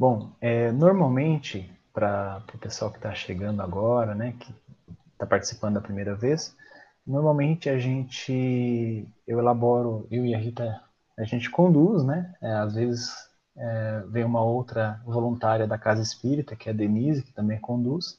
Bom, é, normalmente, para o pessoal que está chegando agora, né, que está participando da primeira vez, normalmente a gente, eu elaboro, eu e a Rita, a gente conduz, né? É, às vezes é, vem uma outra voluntária da Casa Espírita, que é a Denise, que também conduz,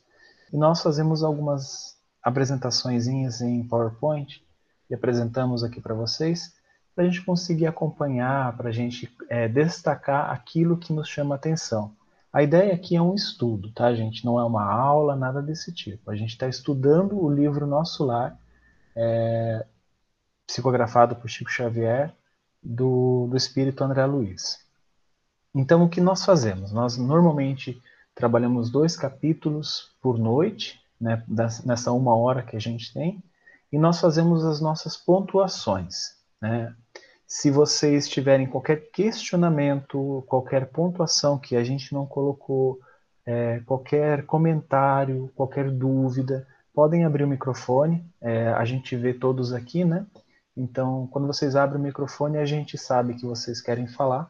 e nós fazemos algumas apresentações em PowerPoint e apresentamos aqui para vocês, para a gente conseguir acompanhar, para a gente é, destacar aquilo que nos chama atenção. A ideia aqui é um estudo, tá, gente? Não é uma aula, nada desse tipo. A gente está estudando o livro Nosso Lar, é, psicografado por Chico Xavier, do, do espírito André Luiz. Então, o que nós fazemos? Nós normalmente trabalhamos dois capítulos por noite, né, nessa uma hora que a gente tem, e nós fazemos as nossas pontuações. Né? Se vocês tiverem qualquer questionamento, qualquer pontuação que a gente não colocou, é, qualquer comentário, qualquer dúvida, podem abrir o microfone. É, a gente vê todos aqui, né? Então, quando vocês abrem o microfone, a gente sabe que vocês querem falar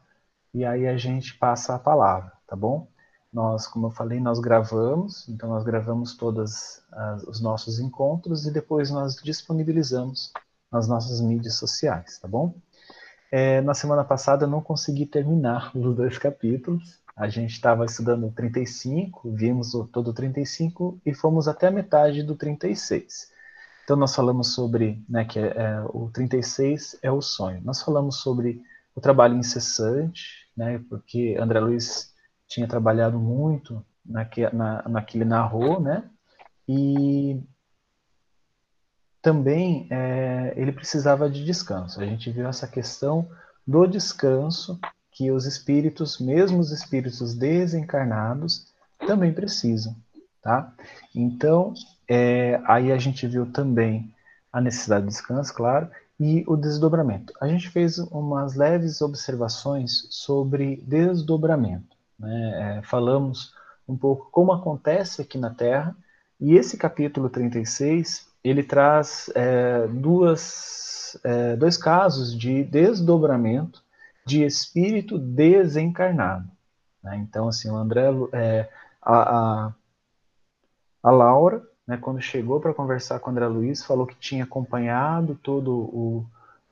e aí a gente passa a palavra, tá bom? Nós, como eu falei, nós gravamos, então nós gravamos todos os nossos encontros e depois nós disponibilizamos nas nossas mídias sociais, tá bom? É, na semana passada eu não consegui terminar os dois capítulos. A gente estava estudando o 35, vimos o, todo o 35 e fomos até a metade do 36. Então nós falamos sobre, né, que é, é, o 36 é o sonho. Nós falamos sobre o trabalho incessante, né, porque André Luiz tinha trabalhado muito naque, na, naquele narrou, né? E também é, ele precisava de descanso. A gente viu essa questão do descanso que os espíritos, mesmo os espíritos desencarnados, também precisam, tá? Então, é, aí a gente viu também a necessidade de descanso, claro, e o desdobramento. A gente fez umas leves observações sobre desdobramento. Né? É, falamos um pouco como acontece aqui na Terra, e esse capítulo 36 ele traz é, duas, é, dois casos de desdobramento de espírito desencarnado. Né? Então, assim, o André, é, a, a, a, Laura, né, quando chegou para conversar com o André Luiz, falou que tinha acompanhado todo o,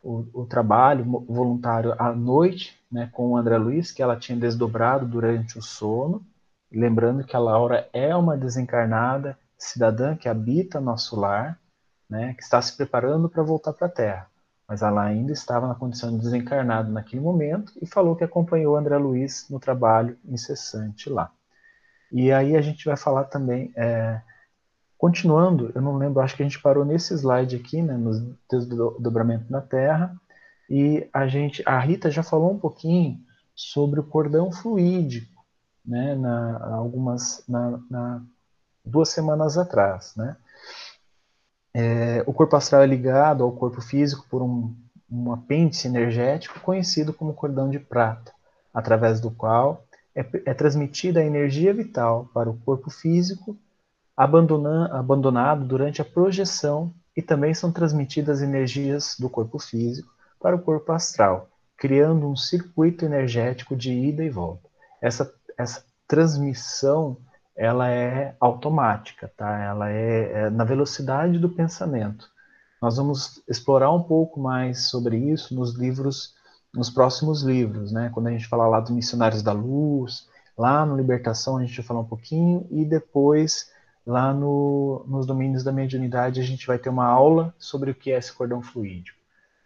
o, o trabalho voluntário à noite né, com o André Luiz, que ela tinha desdobrado durante o sono. Lembrando que a Laura é uma desencarnada cidadã que habita nosso lar, né, que está se preparando para voltar para a Terra. Mas ela ainda estava na condição de desencarnado naquele momento e falou que acompanhou André Luiz no trabalho incessante lá. E aí a gente vai falar também, é, continuando, eu não lembro, acho que a gente parou nesse slide aqui, né, no desdobramento na Terra, e a gente, a Rita já falou um pouquinho sobre o cordão fluídico, né, na, algumas, na, na duas semanas atrás, né. É, o corpo astral é ligado ao corpo físico por um, um apêndice energético conhecido como cordão de prata, através do qual é, é transmitida a energia vital para o corpo físico, abandonado durante a projeção, e também são transmitidas energias do corpo físico para o corpo astral, criando um circuito energético de ida e volta. Essa, essa transmissão ela é automática, tá? Ela é, é, na velocidade do pensamento. Nós vamos explorar um pouco mais sobre isso nos livros, nos próximos livros, né? Quando a gente falar lá dos missionários da luz, lá no Libertação a gente vai falar um pouquinho e depois lá no, nos domínios da mediunidade a gente vai ter uma aula sobre o que é esse cordão fluídico.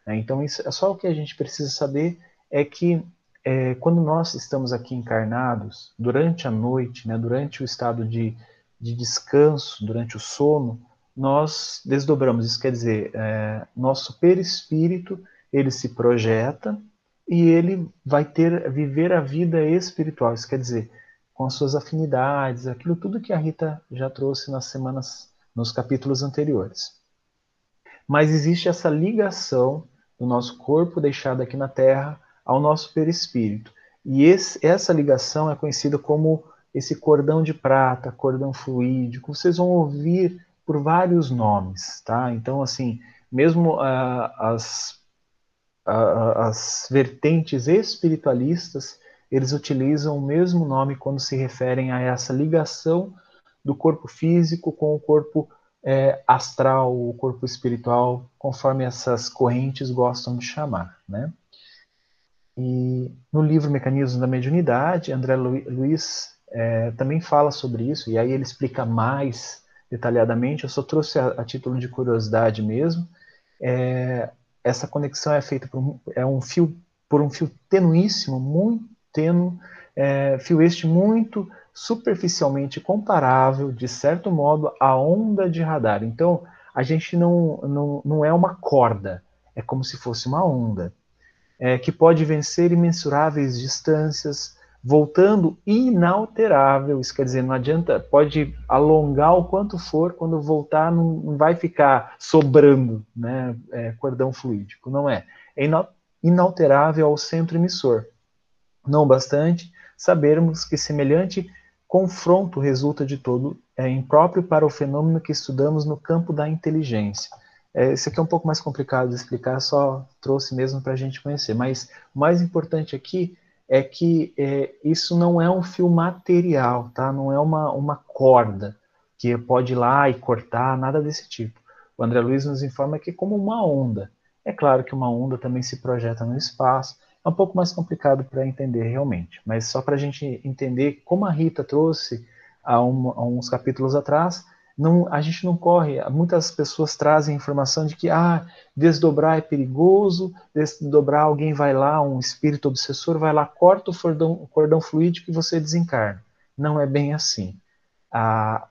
Né? Então, isso, é só o que a gente precisa saber é que é, quando nós estamos aqui encarnados, durante a noite, né, durante o estado de, de descanso, durante o sono, nós desdobramos. Isso quer dizer, é, nosso perispírito ele se projeta e ele vai ter viver a vida espiritual. Isso quer dizer, com as suas afinidades, aquilo tudo que a Rita já trouxe nas semanas, nos capítulos anteriores. Mas existe essa ligação do nosso corpo deixado aqui na Terra ao nosso perispírito. E esse, essa ligação é conhecida como esse cordão de prata, cordão fluídico. Vocês vão ouvir por vários nomes, tá? Então, assim, mesmo uh, as, uh, as vertentes espiritualistas, eles utilizam o mesmo nome quando se referem a essa ligação do corpo físico com o corpo é, astral, o corpo espiritual, conforme essas correntes gostam de chamar, né? E no livro Mecanismos da Mediunidade, André Luiz é, também fala sobre isso, e aí ele explica mais detalhadamente. Eu só trouxe a, a título de curiosidade mesmo. É, essa conexão é feita por um, é um fio, por um fio tenuíssimo, muito tênue, é, fio este muito superficialmente comparável, de certo modo, à onda de radar. Então, a gente não, não, não é uma corda, é como se fosse uma onda, é, que pode vencer imensuráveis distâncias, voltando inalterável. Isso quer dizer, não adianta, pode alongar o quanto for, quando voltar não, não vai ficar sobrando né, é, cordão fluídico, não é. É inalterável ao centro emissor. Não bastante sabermos que semelhante confronto resulta de todo é impróprio para o fenômeno que estudamos no campo da inteligência. É, isso aqui é um pouco mais complicado de explicar, só trouxe mesmo para a gente conhecer. Mas o mais importante aqui é que é, isso não é um fio material, tá? Não é uma, uma corda que pode ir lá e cortar, nada desse tipo. O André Luiz nos informa que é como uma onda. É claro que uma onda também se projeta no espaço, é um pouco mais complicado para entender realmente, mas só para a gente entender como a Rita trouxe há, um, há uns capítulos atrás, não, a gente não corre. Muitas pessoas trazem informação de que ah, desdobrar é perigoso, desdobrar alguém vai lá, um espírito obsessor vai lá, corta o cordão, cordão fluídico e você desencarna. Não é bem assim. Ah,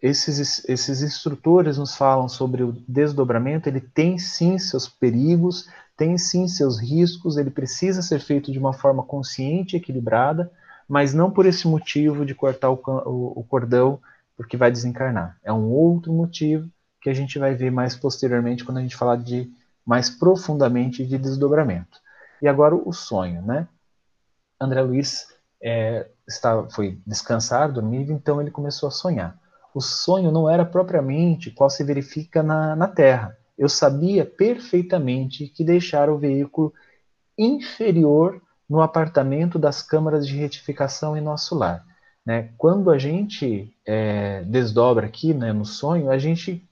esses, esses instrutores nos falam sobre o desdobramento, ele tem sim seus perigos, tem sim seus riscos, ele precisa ser feito de uma forma consciente e equilibrada, mas não por esse motivo de cortar o, o, o cordão porque vai desencarnar. É um outro motivo que a gente vai ver mais posteriormente quando a gente falar de mais profundamente de desdobramento. E agora o sonho, né? André Luiz é, foi descansar, dormir, então ele começou a sonhar. O sonho não era propriamente qual se verifica na, na Terra, eu sabia perfeitamente que deixar o veículo inferior no apartamento das câmaras de retificação em nosso lar. Né? Quando a gente é, desdobra aqui né, no sonho, a gente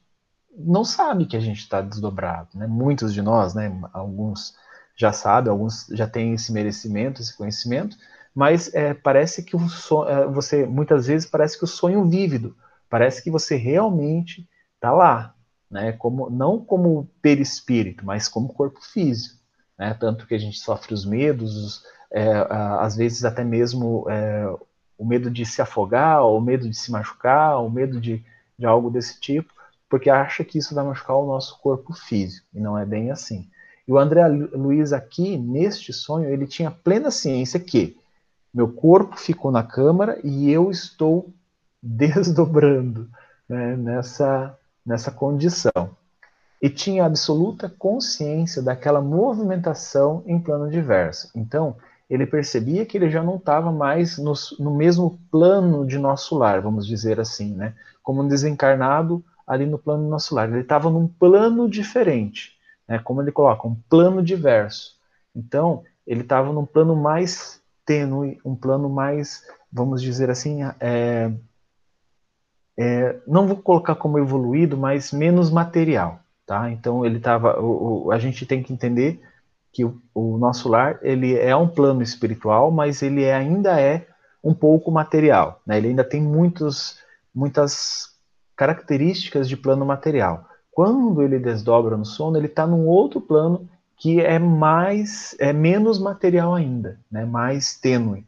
não sabe que a gente está desdobrado. Né? Muitos de nós, né, alguns já sabem, alguns já têm esse merecimento, esse conhecimento, mas é, parece que o sonho, é, você muitas vezes parece que o sonho vívido, parece que você realmente está lá, né? Como, não como perispírito, mas como corpo físico. Né? Tanto que a gente sofre os medos, os, é, às vezes até mesmo é, o medo de se afogar, o medo de se machucar, o medo de, de algo desse tipo, porque acha que isso vai machucar o nosso corpo físico, e não é bem assim. E o André Luiz aqui, neste sonho, ele tinha plena ciência que meu corpo ficou na câmara e eu estou desdobrando né, nessa, nessa condição. E tinha absoluta consciência daquela movimentação em plano diverso. Então, ele percebia que ele já não estava mais no, no, mesmo plano de nosso lar, vamos dizer assim, né? Como um desencarnado ali no plano do nosso lar. Ele estava num plano diferente, né? Como ele coloca, um plano diverso. Então, ele estava num plano mais tênue, um plano mais, vamos dizer assim, é, é, não vou colocar como evoluído, mas menos material, tá? Então ele estava, a gente tem que entender que o, o, nosso lar ele é um plano espiritual, mas ele é, ainda é um pouco material, né? Ele ainda tem muitos, muitas características de plano material. Quando ele desdobra no sono, ele está num outro plano que é mais, é menos material ainda, né? Mais tênue.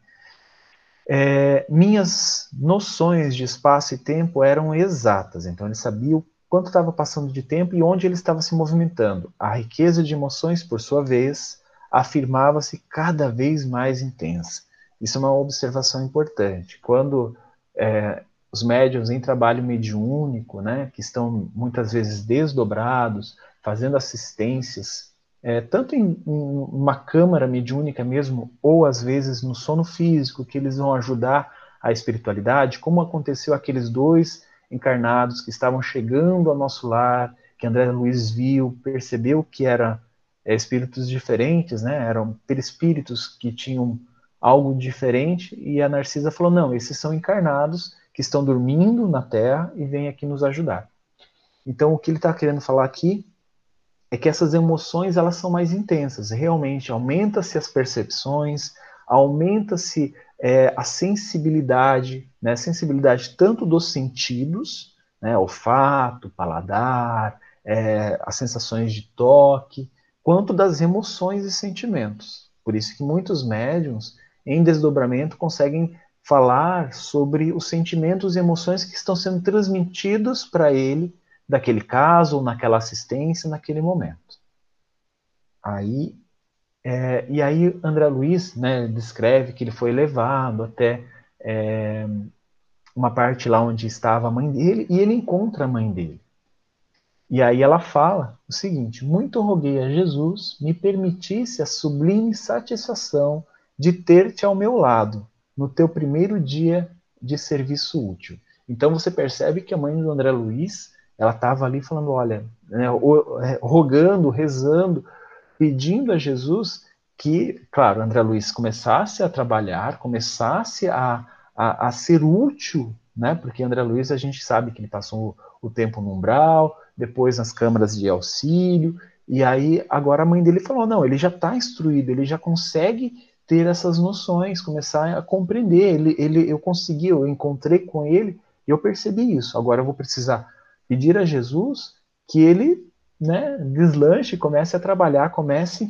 É, minhas noções de espaço e tempo eram exatas, então ele sabia o quanto estava passando de tempo e onde ele estava se movimentando. A riqueza de emoções, por sua vez, afirmava-se cada vez mais intensa. Isso é uma observação importante. Quando é, os médiums em trabalho mediúnico, né, que estão muitas vezes desdobrados, fazendo assistências é, tanto em, em, uma câmara mediúnica mesmo, ou às vezes no sono físico, que eles vão ajudar a espiritualidade, como aconteceu aqueles dois encarnados que estavam chegando ao nosso lar, que André Luiz viu, percebeu que eram é, espíritos diferentes, né? eram perispíritos que tinham algo diferente, e a Narcisa falou: não, esses são encarnados que estão dormindo na Terra e vêm aqui nos ajudar. Então, o que ele está querendo falar aqui é que essas emoções elas são mais intensas. Realmente, aumenta-se as percepções, aumenta-se é, a sensibilidade, né? sensibilidade tanto dos sentidos, né? olfato, paladar, é, as sensações de toque, quanto das emoções e sentimentos. Por isso que muitos médiums, em desdobramento, conseguem falar sobre os sentimentos e emoções que estão sendo transmitidos para ele daquele caso, ou naquela assistência, naquele momento. Aí, é, e aí André Luiz né, descreve que ele foi levado até é, uma parte lá onde estava a mãe dele, e ele encontra a mãe dele. E aí ela fala o seguinte: Muito roguei a Jesus me permitisse a sublime satisfação de ter-te ao meu lado no teu primeiro dia de serviço útil. Então você percebe que a mãe do André Luiz, ela estava ali falando, olha, né, é, rogando, rezando, pedindo a Jesus que, claro, André Luiz começasse a trabalhar, começasse a, a, a ser útil, né? Porque André Luiz a gente sabe que ele passou o tempo no umbral, depois nas câmaras de auxílio, e aí agora a mãe dele falou: não, ele já está instruído, ele já consegue ter essas noções, começar a compreender. Ele, ele, eu consegui, eu encontrei com ele e eu percebi isso. Agora eu vou precisar pedir a Jesus que ele né, deslanche, comece a trabalhar, comece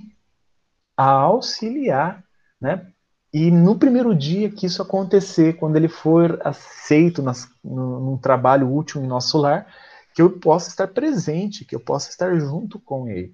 a auxiliar, né? E no primeiro dia que isso acontecer, quando ele for aceito nas, no, num trabalho útil em nosso lar, que eu possa estar presente, que eu possa estar junto com ele.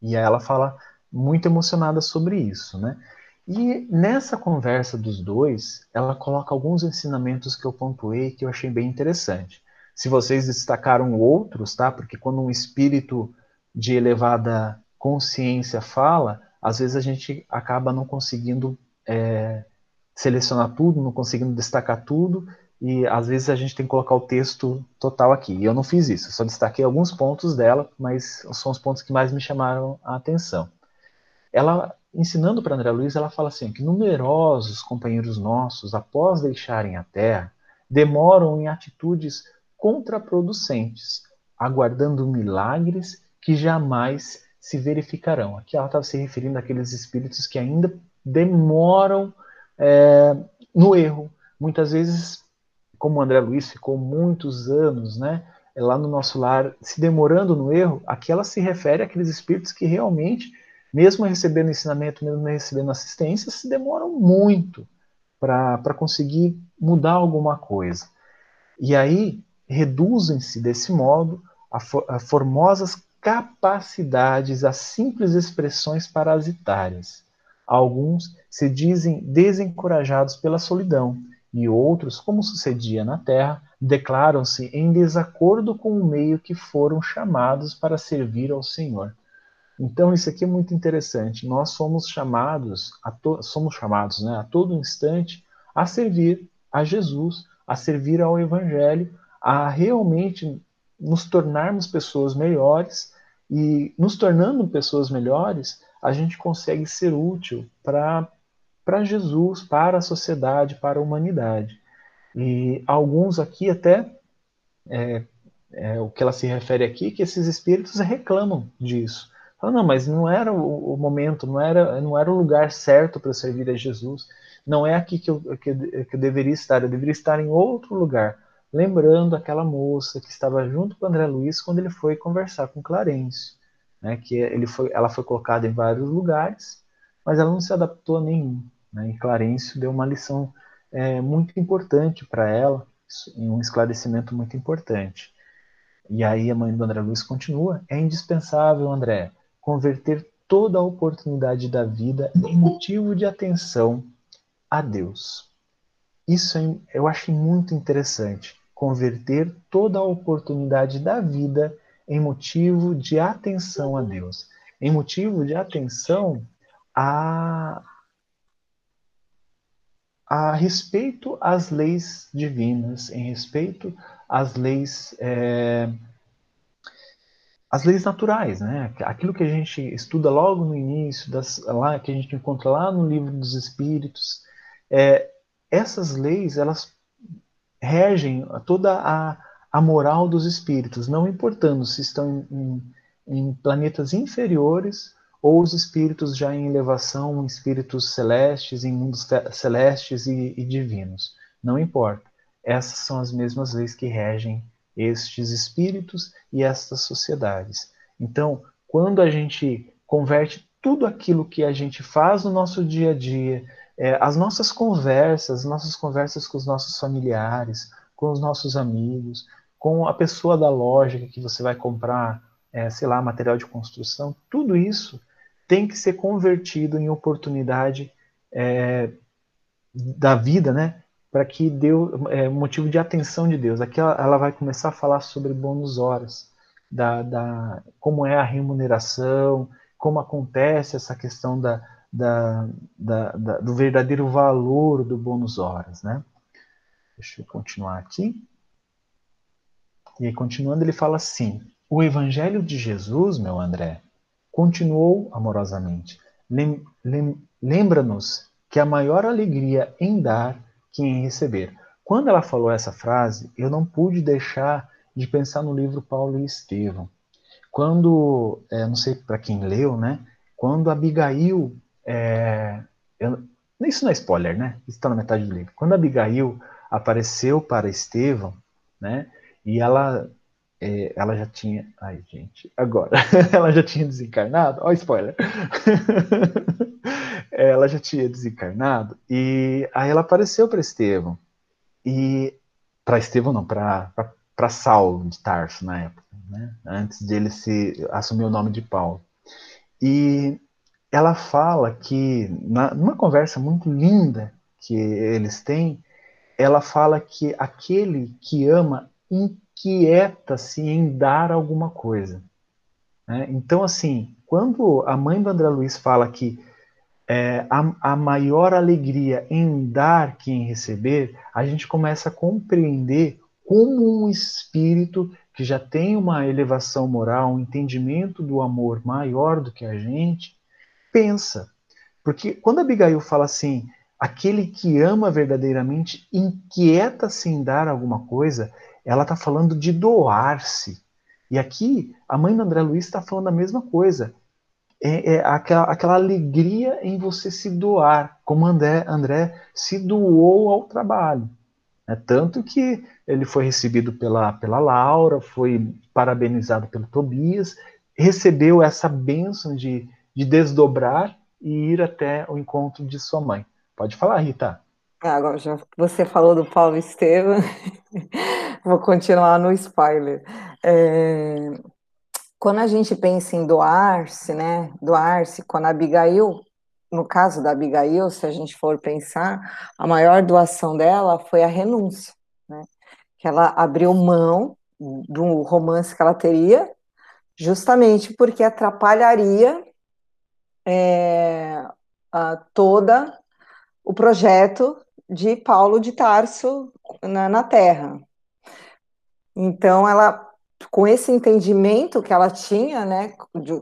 E ela fala muito emocionada sobre isso, né? E nessa conversa dos dois, ela coloca alguns ensinamentos que eu pontuei que eu achei bem interessante. Se vocês destacaram outros, tá? Porque quando um espírito de elevada consciência fala, às vezes a gente acaba não conseguindo é, selecionar tudo, não conseguindo destacar tudo, e às vezes a gente tem que colocar o texto total aqui. E eu não fiz isso, só destaquei alguns pontos dela, mas são os pontos que mais me chamaram a atenção. Ela, ensinando para André Luiz, ela fala assim, que numerosos companheiros nossos, após deixarem a Terra, demoram em atitudes contraproducentes, aguardando milagres que jamais se verificarão. Aqui ela estava se referindo àqueles espíritos que ainda demoram é, no erro, muitas vezes como o André Luiz ficou muitos anos, né, lá no nosso lar, se demorando no erro, aqui ela se refere àqueles espíritos que realmente, mesmo recebendo ensinamento, mesmo recebendo assistência, se demoram muito para conseguir mudar alguma coisa. E aí reduzem-se desse modo a, a formosas capacidades, a simples expressões parasitárias. Alguns se dizem desencorajados pela solidão e outros, como sucedia na terra, declaram-se em desacordo com o meio que foram chamados para servir ao Senhor. Então isso aqui é muito interessante. Nós somos chamados, a somos chamados, né, a todo instante a servir a Jesus, a servir ao Evangelho, a realmente nos tornarmos pessoas melhores e nos tornando pessoas melhores, a gente consegue ser útil para Jesus, para a sociedade, para a humanidade. E alguns aqui até é, é, o que ela se refere aqui, que esses espíritos reclamam disso. Falam, não, mas não era o, o, momento, não era, não era o lugar certo para servir a Jesus. Não é aqui que eu, que, que eu deveria estar, eu deveria estar em outro lugar. Lembrando aquela moça que estava junto com André Luiz quando ele foi conversar com Clarencio. Né, que ele foi, ela foi colocada em vários lugares, mas ela não se adaptou a nenhum. Né? E Clarencio deu uma lição é, muito importante para ela, um esclarecimento muito importante. E aí a mãe do André Luiz continua: é indispensável, André, converter toda a oportunidade da vida em motivo de atenção a Deus. Isso eu achei muito interessante. Converter toda a oportunidade da vida em motivo de atenção a Deus, em motivo de atenção a, a respeito às leis divinas, em respeito às leis, é, as leis naturais, né? Aquilo que a gente estuda logo no início, das, lá que a gente encontra lá no livro dos Espíritos, é, essas leis elas regem toda a, a moral dos espíritos, não importando se estão em, em, em planetas inferiores ou os espíritos já em elevação, espíritos celestes, em mundos celestes e, e divinos. Não importa. Essas são as mesmas leis que regem estes espíritos e estas sociedades. Então, quando a gente converte tudo aquilo que a gente faz no nosso dia a dia, é, as nossas conversas, as nossas conversas com os nossos familiares, com os nossos amigos, com a pessoa da loja que você vai comprar, é, sei lá, material de construção, tudo isso tem que ser convertido em oportunidade é, da vida, né? Para que deu é, motivo de atenção de Deus. Aqui ela, ela, vai começar a falar sobre bônus horas, da, da, como é a remuneração, como acontece essa questão da, da, da, da, do verdadeiro valor do bônus horas, né? Deixa eu continuar aqui. E aí, continuando, ele fala assim: o Evangelho de Jesus, meu André, Continuou amorosamente: Lem lem Lembra-nos que a maior alegria em dar que em receber. Quando ela falou essa frase, eu não pude deixar de pensar no livro Paulo e Estevão. Quando, é, não sei para quem leu, né? Quando Abigail, é, eu, isso não é spoiler, né? Isso está na metade do livro. Quando Abigail apareceu para Estevão, né? E ela é, ela já tinha. Ai, gente, agora. ela já tinha desencarnado. Ó, spoiler. ela já tinha desencarnado. E aí ela apareceu para Estevão. E. Para Estevão, não, para Saulo de Tarso na época, né? antes de ele se assumir o nome de Paulo. E ela fala que, na, numa conversa muito linda que eles têm, ela fala que aquele que ama inquieta-se em dar alguma coisa. Né? Então, assim, quando a mãe do André Luiz fala que é, a, a maior alegria em dar que em receber, a gente começa a compreender como um espírito que já tem uma elevação moral, um entendimento do amor maior do que a gente, pensa. Porque quando Abigail fala assim, aquele que ama verdadeiramente inquieta-se em dar alguma coisa, ela está falando de doar-se. E aqui a mãe do André Luiz está falando a mesma coisa. É, é aquela, aquela, alegria em você se doar, como André, André se doou ao trabalho. É, tanto que ele foi recebido pela, pela Laura, foi parabenizado pelo Tobias, recebeu essa bênção de, de desdobrar e ir até o encontro de sua mãe. Pode falar, Rita. Ah, agora já você falou do Paulo Estevam, vou continuar no spoiler. É, quando a gente pensa em doar-se, né? Doar-se, quando a Abigail, no caso da Abigail, se a gente for pensar, a maior doação dela foi a renúncia, né? Que ela abriu mão do romance que ela teria, justamente porque atrapalharia é, toda o projeto de Paulo de Tarso na, na Terra. Então, ela, com esse entendimento que ela tinha, né, de,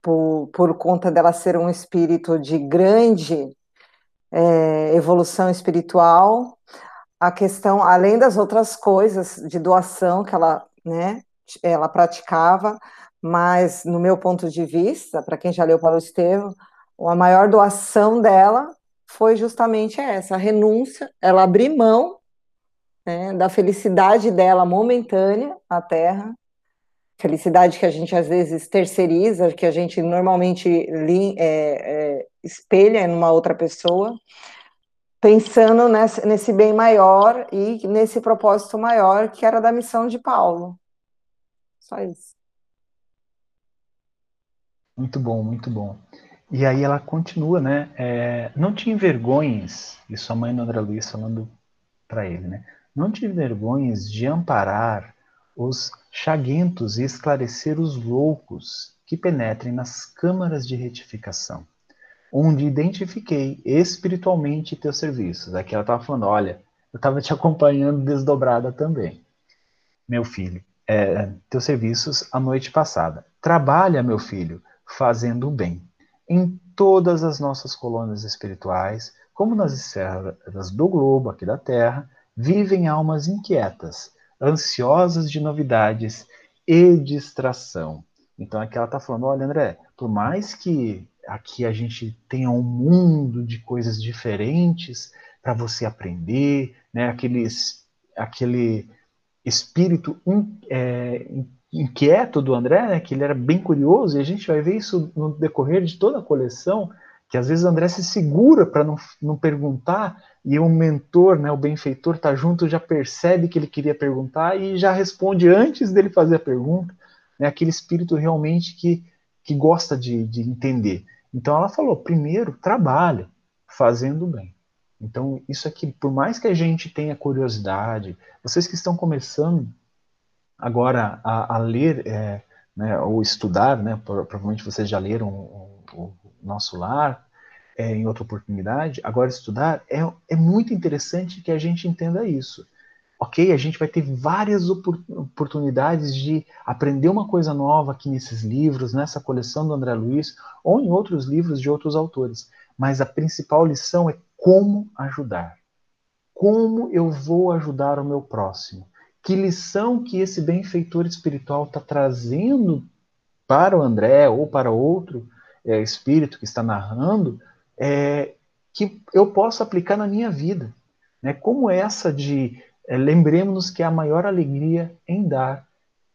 por, por conta dela ser um espírito de grande é, evolução espiritual, a questão, além das outras coisas de doação que ela, né, ela praticava, mas no meu ponto de vista, para quem já leu Paulo Estevam, a maior doação dela foi justamente essa, a renúncia, ela abrir mão né, da felicidade dela momentânea à Terra, felicidade que a gente às vezes terceiriza, que a gente normalmente é, é, espelha numa outra pessoa, pensando nesse bem maior e nesse propósito maior que era da missão de Paulo. Só isso. Muito bom, muito bom. E aí ela continua, né? É, não te envergonhes, isso a mãe do Luiz falando para ele, né? Não te envergonhes de amparar os chaguentos e esclarecer os loucos que penetrem nas câmaras de retificação, onde identifiquei espiritualmente teus serviços. Aqui ela estava falando, olha, eu estava te acompanhando desdobrada também, meu filho. é, teus serviços a noite passada. Trabalha, meu filho, fazendo o bem. Em todas as nossas colônias espirituais, como nas esferas do globo aqui da Terra, vivem almas inquietas, ansiosas de novidades e distração. Então aqui ela está falando, olha André, por mais que aqui a gente tenha um mundo de coisas diferentes para você aprender, né? Aqueles, aquele espírito in, é, inquieto do André, né? que ele era bem curioso, e a gente vai ver isso no decorrer de toda a coleção, que às vezes o André se segura para não, não perguntar, e o mentor, né, o benfeitor, está junto, já percebe que ele queria perguntar e já responde antes dele fazer a pergunta, né, aquele espírito realmente que, que gosta de, de entender. Então ela falou: primeiro, trabalha fazendo bem. Então, isso aqui, por mais que a gente tenha curiosidade, vocês que estão começando agora a, a ler é, né, ou estudar, né, provavelmente vocês já leram o, o Nosso Lar é, em outra oportunidade, agora estudar, é, é muito interessante que a gente entenda isso. Ok, a gente vai ter várias oportunidades de aprender uma coisa nova aqui nesses livros, nessa coleção do André Luiz, ou em outros livros de outros autores. Mas a principal lição é como ajudar. Como eu vou ajudar o meu próximo? Que lição que esse benfeitor espiritual está trazendo para o André ou para outro é, espírito que está narrando, é, que eu posso aplicar na minha vida. Né? Como essa de é, lembremos-nos que há maior alegria em dar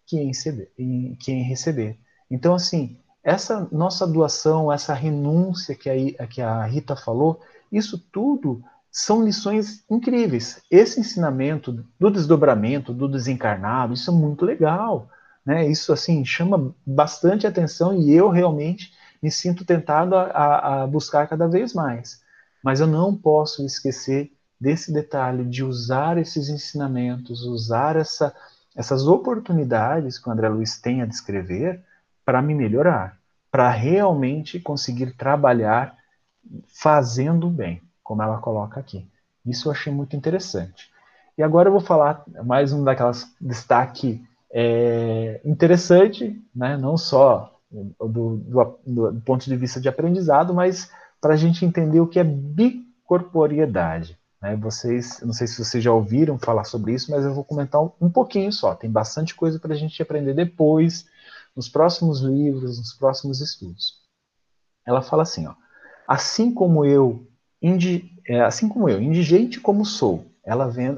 que em, receber, em, que em receber. Então, assim, essa nossa doação, essa renúncia que a, que a Rita falou, isso tudo são lições incríveis. Esse ensinamento do desdobramento, do desencarnado, isso é muito legal. Né? Isso assim chama bastante atenção e eu realmente me sinto tentado a, a buscar cada vez mais. Mas eu não posso esquecer desse detalhe de usar esses ensinamentos, usar essa, essas oportunidades que o André Luiz tem a descrever para me melhorar, para realmente conseguir trabalhar fazendo bem, como ela coloca aqui. Isso eu achei muito interessante. E agora eu vou falar mais um daquelas destaque é, interessante, né? não só do, do, do, ponto de vista de aprendizado, mas para a gente entender o que é bicorporiedade. Né? Vocês, não sei se vocês já ouviram falar sobre isso, mas eu vou comentar um, um pouquinho só. Tem bastante coisa para a gente aprender depois, nos próximos livros, nos próximos estudos. Ela fala assim, ó assim como eu, indi, é, assim como eu, indigente como sou, ela vem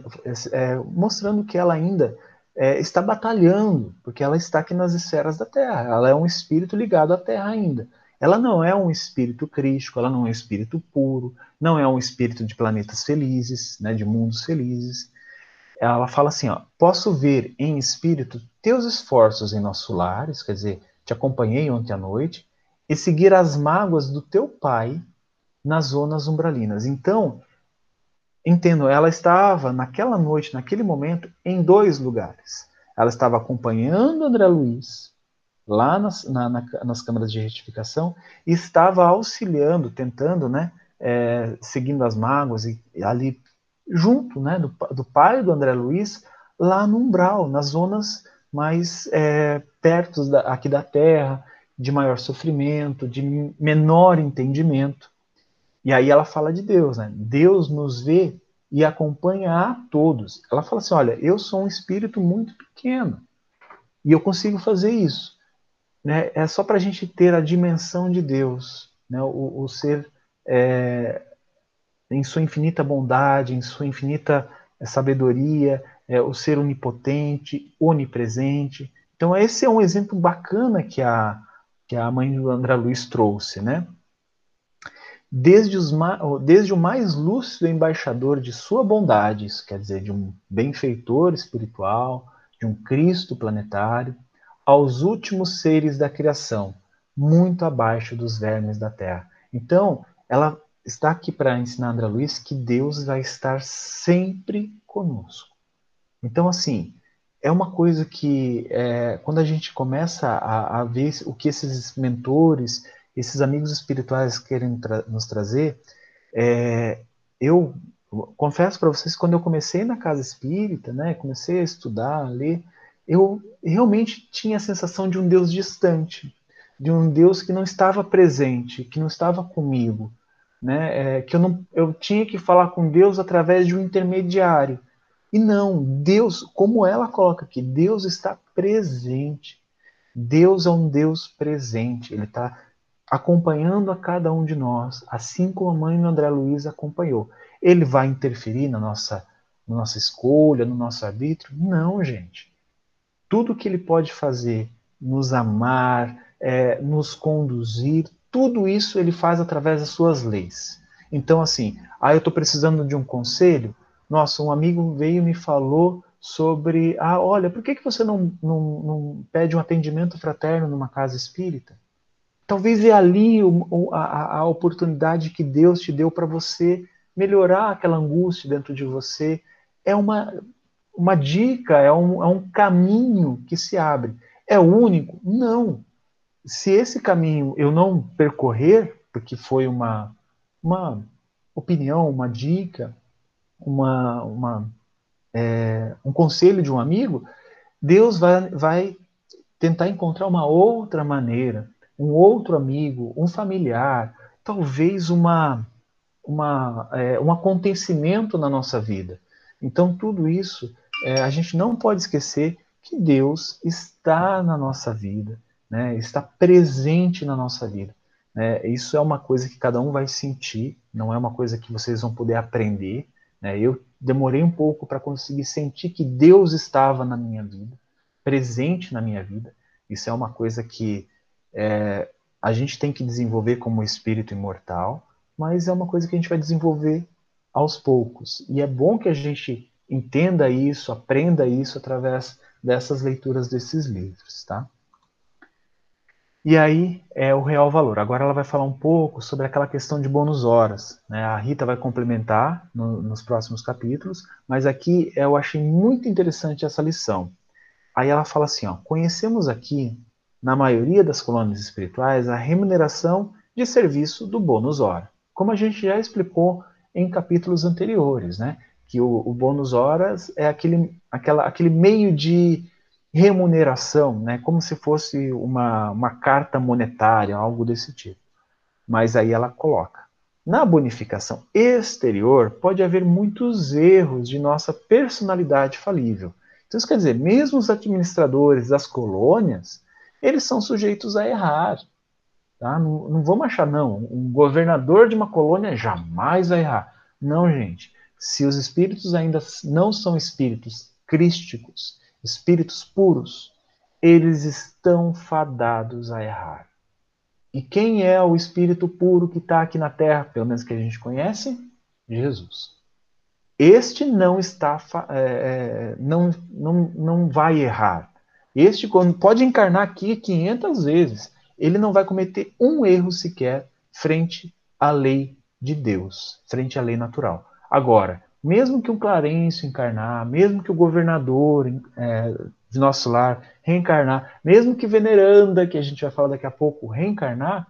é, mostrando que ela ainda é, está batalhando, porque ela está aqui nas esferas da Terra. Ela é um espírito ligado à Terra ainda. Ela não é um espírito crístico, ela não é um espírito puro, não é um espírito de planetas felizes, né, de mundos felizes. Ela fala assim: ó, posso ver em espírito teus esforços em nossos lares, quer dizer, te acompanhei ontem à noite, e seguir as mágoas do teu pai nas zonas umbralinas. Então, entendo, ela estava naquela noite, naquele momento, em dois lugares. Ela estava acompanhando André Luiz lá nas, na, na, nas câmaras de retificação e estava auxiliando, tentando, né, é, seguindo as mágoas e, e ali junto, né, do, do, pai do André Luiz, lá no umbral, nas zonas mais é, perto da, aqui da Terra, de maior sofrimento, de menor entendimento. E aí ela fala de Deus, né? Deus nos vê e acompanha a todos. Ela fala assim: olha, eu sou um espírito muito pequeno e eu consigo fazer isso. Né? É só para a gente ter a dimensão de Deus, né? o, o ser é, em sua infinita bondade, em sua infinita sabedoria, é, o ser onipotente, onipresente. Então, esse é um exemplo bacana que a, que a mãe do André Luiz trouxe, né? Desde, os, desde o mais lúcido embaixador de sua bondade, isso quer dizer, de um benfeitor espiritual, de um Cristo planetário, aos últimos seres da criação, muito abaixo dos vermes da terra. Então, ela está aqui para ensinar André Luiz que Deus vai estar sempre conosco. Então, assim, é uma coisa que, é, quando a gente começa a, a, ver o que esses mentores, esses amigos espirituais querem tra nos trazer, é, eu confesso para vocês, quando eu comecei na casa espírita, né, comecei a estudar, a ler, eu realmente tinha a sensação de um Deus distante, de um Deus que não estava presente, que não estava comigo, né? É, que eu não, eu tinha que falar com Deus através de um intermediário. E não, Deus, como ela coloca aqui, Deus está presente. Deus é um Deus presente. Ele está acompanhando a cada um de nós, assim como a mãe do André Luiz acompanhou. Ele vai interferir na nossa, na nossa escolha, no nosso arbítrio? Não, gente. Tudo que ele pode fazer, nos amar, é, nos conduzir, tudo isso ele faz através das suas leis. Então, assim, ah, eu estou precisando de um conselho. Nossa, um amigo veio e me falou sobre, ah, olha, por que, que você não, não, não pede um atendimento fraterno numa casa espírita? Talvez é ali o, a, a oportunidade que Deus te deu para você melhorar aquela angústia dentro de você. É uma, uma dica, é um, é um caminho que se abre. É único? Não. Se esse caminho eu não percorrer, porque foi uma, uma opinião, uma dica, uma, uma, é, um conselho de um amigo, Deus vai, vai tentar encontrar uma outra maneira um outro amigo, um familiar, talvez uma, uma, é, um acontecimento na nossa vida. Então, tudo isso, é, a gente não pode esquecer que Deus está na nossa vida, né? está presente na nossa vida. Né? Isso é uma coisa que cada um vai sentir, não é uma coisa que vocês vão poder aprender. Né? Eu demorei um pouco para conseguir sentir que Deus estava na minha vida, presente na minha vida. Isso é uma coisa que é, a gente tem que desenvolver como espírito imortal, mas é uma coisa que a gente vai desenvolver aos poucos. E é bom que a gente entenda isso, aprenda isso através dessas leituras desses livros, tá? E aí é o real valor. Agora ela vai falar um pouco sobre aquela questão de bônus horas. Né? A Rita vai complementar no, nos próximos capítulos, mas aqui eu achei muito interessante essa lição. Aí ela fala assim: ó, conhecemos aqui na maioria das colônias espirituais, a remuneração de serviço do bônus hora. Como a gente já explicou em capítulos anteriores, né? Que o, o bônus horas é aquele, aquela, aquele meio de remuneração, né? Como se fosse uma, uma carta monetária, algo desse tipo. Mas aí ela coloca. Na bonificação exterior, pode haver muitos erros de nossa personalidade falível. Então, isso quer dizer, mesmo os administradores das colônias eles são sujeitos a errar. Tá? Não, não vamos achar, não. Um governador de uma colônia jamais vai errar. Não, gente. Se os espíritos ainda não são espíritos crísticos, espíritos puros, eles estão fadados a errar. E quem é o espírito puro que está aqui na Terra, pelo menos que a gente conhece? Jesus. Este não está, é, não, não, não vai errar. Este pode encarnar aqui 500 vezes, ele não vai cometer um erro sequer frente à lei de Deus, frente à lei natural. Agora, mesmo que o Clarencio encarnar, mesmo que o governador é, de nosso lar reencarnar, mesmo que Veneranda, que a gente vai falar daqui a pouco, reencarnar,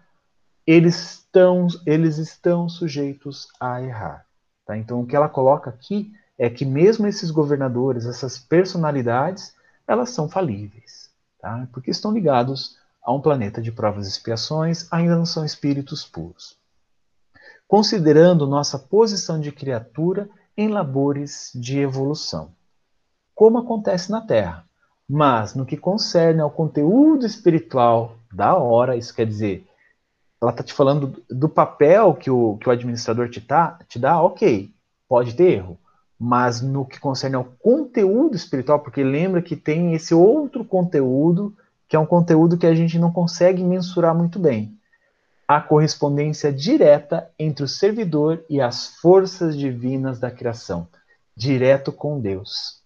eles estão, eles estão sujeitos a errar. Tá? Então, o que ela coloca aqui é que mesmo esses governadores, essas personalidades, elas são falíveis, tá? porque estão ligados a um planeta de provas e expiações, ainda não são espíritos puros. Considerando nossa posição de criatura em labores de evolução, como acontece na Terra. Mas no que concerne ao conteúdo espiritual da hora, isso quer dizer, ela está te falando do papel que o, que o administrador te, tá, te dá, ok, pode ter erro mas no que concerne ao conteúdo espiritual, porque lembra que tem esse outro conteúdo, que é um conteúdo que a gente não consegue mensurar muito bem. A correspondência direta entre o servidor e as forças divinas da criação, direto com Deus.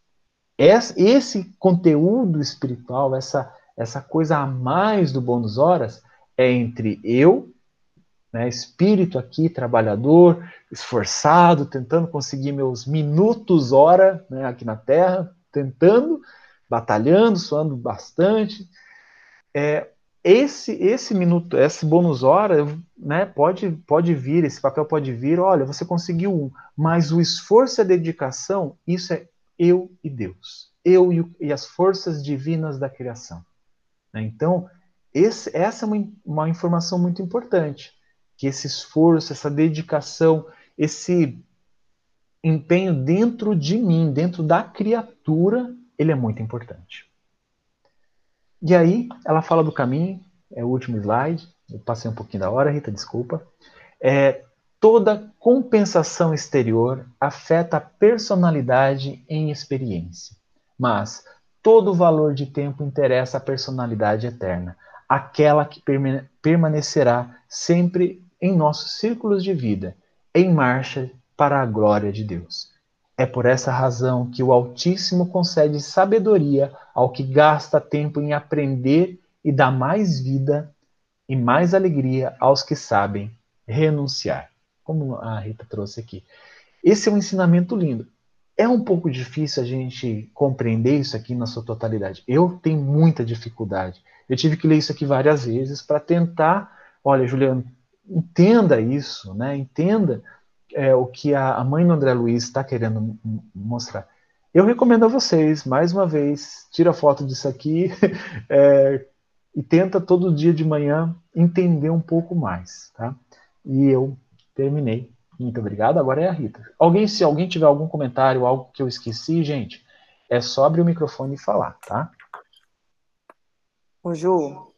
Esse conteúdo espiritual, essa, essa coisa a mais do bônus horas, é entre eu né, espírito aqui, trabalhador, esforçado, tentando conseguir meus minutos hora né, aqui na Terra, tentando, batalhando, suando bastante. É, esse esse minuto, esse bônus hora, né, pode pode vir, esse papel pode vir. Olha, você conseguiu um, mas o esforço e a dedicação, isso é eu e Deus. eu e, as forças divinas da criação. Né? Então, esse, essa é uma, uma informação muito importante, que esse esforço, essa dedicação, esse empenho dentro de mim, dentro da criatura, ele é muito importante. E aí, ela fala do caminho, é o último slide, eu passei um pouquinho da hora, Rita, desculpa. É, toda compensação exterior afeta a personalidade em experiência, mas todo valor de tempo interessa a personalidade eterna, aquela que permanecerá sempre em nossos círculos de vida, em marcha para a glória de Deus. É por essa razão que o Altíssimo concede sabedoria ao que gasta tempo em aprender e dá mais vida e mais alegria aos que sabem renunciar. Como a Rita trouxe aqui. Esse é um ensinamento lindo. É um pouco difícil a gente compreender isso aqui na sua totalidade. Eu tenho muita dificuldade. Eu tive que ler isso aqui várias vezes para tentar. Olha, Juliano, entenda isso, né? Entenda é, o que a, a mãe do André Luiz está querendo mostrar. Eu recomendo a vocês, mais uma vez, tira foto disso aqui é, e tenta todo dia de manhã entender um pouco mais, tá? E eu terminei. Muito obrigado. Agora é a Rita. Alguém, se alguém tiver algum comentário, algo que eu esqueci, gente, é só abrir o microfone e falar, tá? O Ju,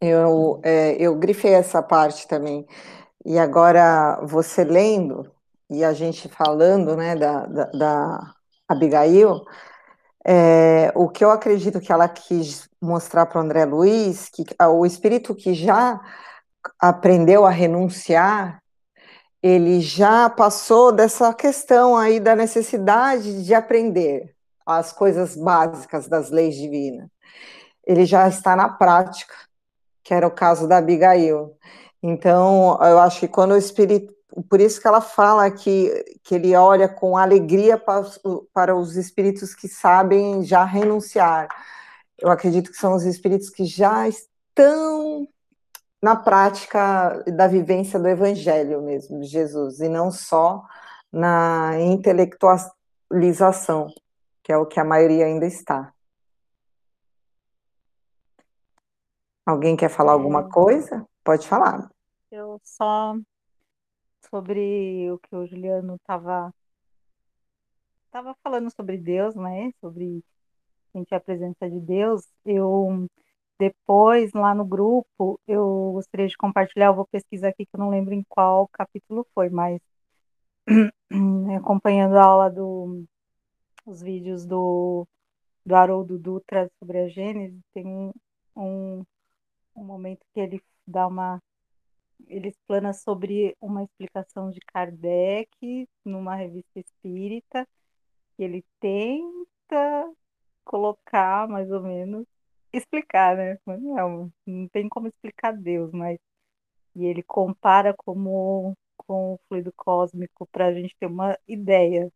eu, é, eu grifei essa parte também. E agora, você lendo e a gente falando né, da, da, da Abigail, é, o que eu acredito que ela quis mostrar para o André Luiz, que o espírito que já aprendeu a renunciar, ele já passou dessa questão aí da necessidade de aprender as coisas básicas das leis divinas. Ele já está na prática, que era o caso da Abigail. Então, eu acho que quando o Espírito. Por isso que ela fala que, que ele olha com alegria para, para os espíritos que sabem já renunciar. Eu acredito que são os espíritos que já estão na prática da vivência do Evangelho mesmo, de Jesus, e não só na intelectualização, que é o que a maioria ainda está. Alguém quer falar alguma é. coisa? Pode falar. Eu só sobre o que o Juliano estava tava falando sobre Deus, né? Sobre sentir a presença de Deus. Eu depois lá no grupo eu gostaria de compartilhar. Eu vou pesquisar aqui que eu não lembro em qual capítulo foi, mas acompanhando a aula do os vídeos do do Haroldo Dutra sobre a Gênesis, tem um, um, um momento que ele dá uma ele explana sobre uma explicação de Kardec numa revista espírita, ele tenta colocar mais ou menos, explicar, né? Não, não tem como explicar Deus, mas e ele compara como com o fluido cósmico para a gente ter uma ideia.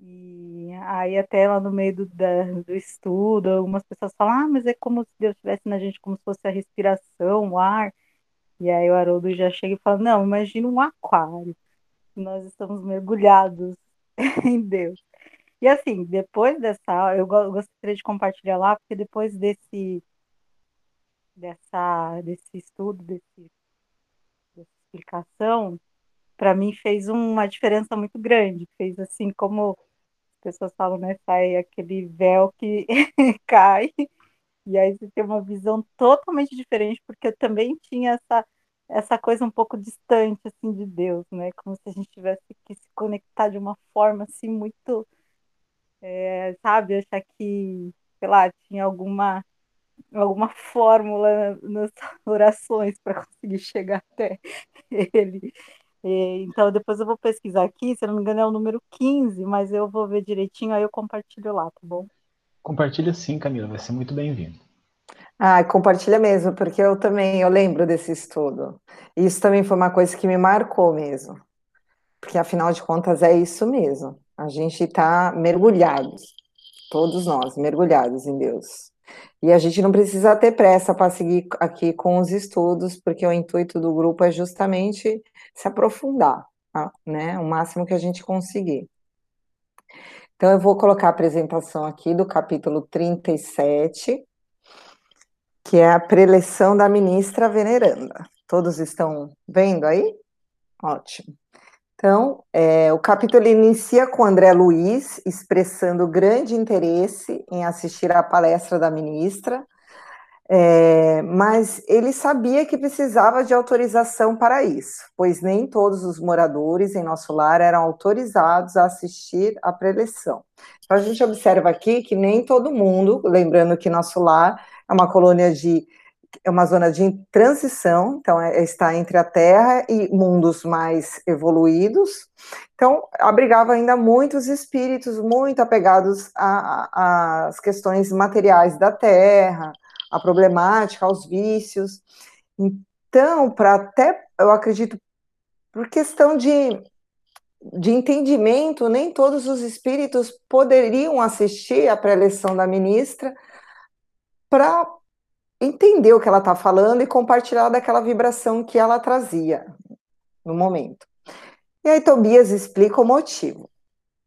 E aí até lá no meio do, da, do estudo, algumas pessoas falam, ah, mas é como se Deus estivesse na gente como se fosse a respiração, o ar. E aí o Haroldo já chega e fala: Não, imagina um aquário. Nós estamos mergulhados em Deus. E assim, depois dessa aula, eu gostaria de compartilhar lá, porque depois desse dessa desse estudo, desse, dessa explicação, para mim fez uma diferença muito grande. Fez assim como as pessoas falam, né? Sai aquele véu que cai e aí você tem uma visão totalmente diferente, porque eu também tinha essa, essa coisa um pouco distante, assim, de Deus, né? Como se a gente tivesse que se conectar de uma forma, assim, muito, é, sabe? Achar que, sei lá, tinha alguma, alguma fórmula nas orações para conseguir chegar até ele. Então, depois eu vou pesquisar aqui, se não me engano é o número 15, mas eu vou ver direitinho, aí eu compartilho lá, tá bom? Compartilha sim, Camila, vai ser muito bem-vindo. Ah, compartilha mesmo, porque eu também eu lembro desse estudo. Isso também foi uma coisa que me marcou mesmo. Porque afinal de contas é isso mesmo. A gente está mergulhados, todos nós, mergulhados em Deus. E a gente não precisa ter pressa para seguir aqui com os estudos, porque o intuito do grupo é justamente se aprofundar, tá? né? O máximo que a gente conseguir. Então, eu vou colocar a apresentação aqui do capítulo 37, que é a preleção da ministra veneranda. Todos estão vendo aí? Ótimo. Então, é, o capítulo inicia com André Luiz expressando grande interesse em assistir à palestra da ministra, é, mas ele sabia que precisava de autorização para isso, pois nem todos os moradores em nosso lar eram autorizados a assistir à preleção. Então, a gente observa aqui que nem todo mundo, lembrando que nosso lar é uma colônia de é uma zona de transição, então é, está entre a Terra e mundos mais evoluídos. Então, abrigava ainda muitos espíritos muito apegados às questões materiais da Terra, à problemática, aos vícios. Então, para até, eu acredito, por questão de, de entendimento, nem todos os espíritos poderiam assistir à preleção da ministra para entender o que ela está falando e compartilhar daquela vibração que ela trazia no momento. E aí Tobias explica o motivo.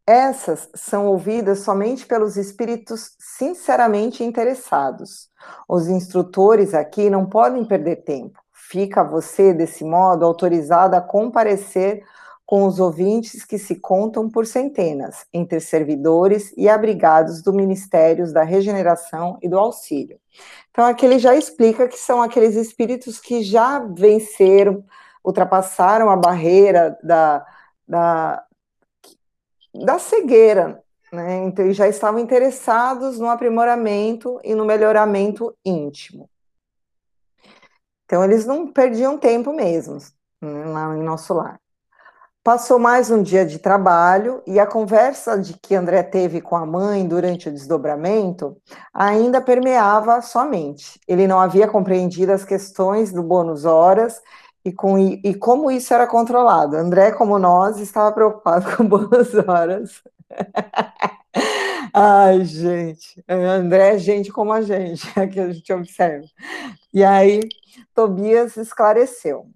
Essas são ouvidas somente pelos espíritos sinceramente interessados. Os instrutores aqui não podem perder tempo. Fica você, desse modo, autorizado a comparecer com os ouvintes que se contam por centenas, entre servidores e abrigados do Ministérios da Regeneração e do Auxílio. Então, aqui ele já explica que são aqueles espíritos que já venceram, ultrapassaram a barreira da, da, da cegueira, né? Então, já estavam interessados no aprimoramento e no melhoramento íntimo. Então, eles não perdiam tempo mesmo né, lá em nosso lar. Passou mais um dia de trabalho e a conversa de que André teve com a mãe durante o desdobramento ainda permeava sua mente. Ele não havia compreendido as questões do bônus horas e, com, e como isso era controlado. André, como nós, estava preocupado com bônus horas. Ai, gente, André é gente como a gente, é que a gente observa. E aí, Tobias esclareceu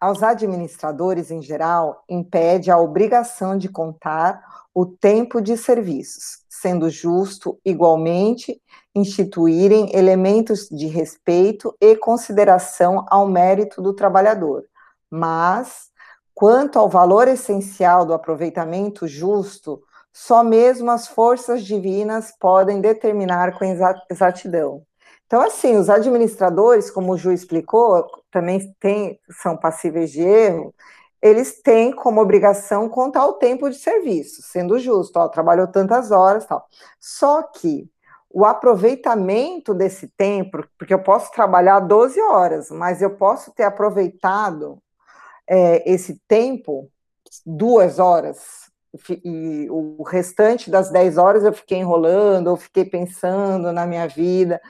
aos administradores em geral, impede a obrigação de contar o tempo de serviços, sendo justo, igualmente, instituírem elementos de respeito e consideração ao mérito do trabalhador. Mas, quanto ao valor essencial do aproveitamento justo, só mesmo as forças divinas podem determinar com exatidão. Então, assim, os administradores, como o Ju explicou, também tem, são passíveis de erro, eles têm como obrigação contar o tempo de serviço, sendo justo, ó, trabalhou tantas horas tal. Só que o aproveitamento desse tempo, porque eu posso trabalhar 12 horas, mas eu posso ter aproveitado é, esse tempo, duas horas, e o restante das 10 horas eu fiquei enrolando, eu fiquei pensando na minha vida.